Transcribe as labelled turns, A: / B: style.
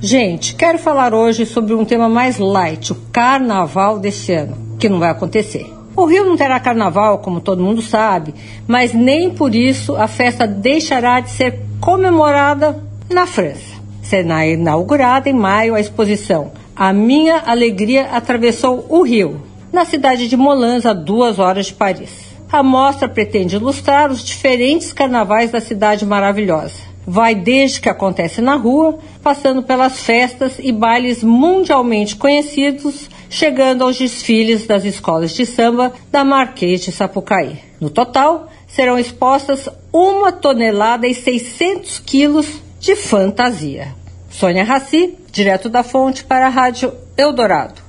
A: Gente, quero falar hoje sobre um tema mais light, o carnaval desse ano, que não vai acontecer. O Rio não terá carnaval, como todo mundo sabe, mas nem por isso a festa deixará de ser comemorada na França. Será inaugurada em maio a exposição A Minha Alegria Atravessou o Rio, na cidade de Molans, a duas horas de Paris. A mostra pretende ilustrar os diferentes carnavais da cidade maravilhosa vai desde que acontece na rua, passando pelas festas e bailes mundialmente conhecidos, chegando aos desfiles das escolas de samba da Marquês de Sapucaí. No total, serão expostas uma tonelada e 600 quilos de fantasia. Sônia Raci, direto da fonte para a Rádio Eldorado.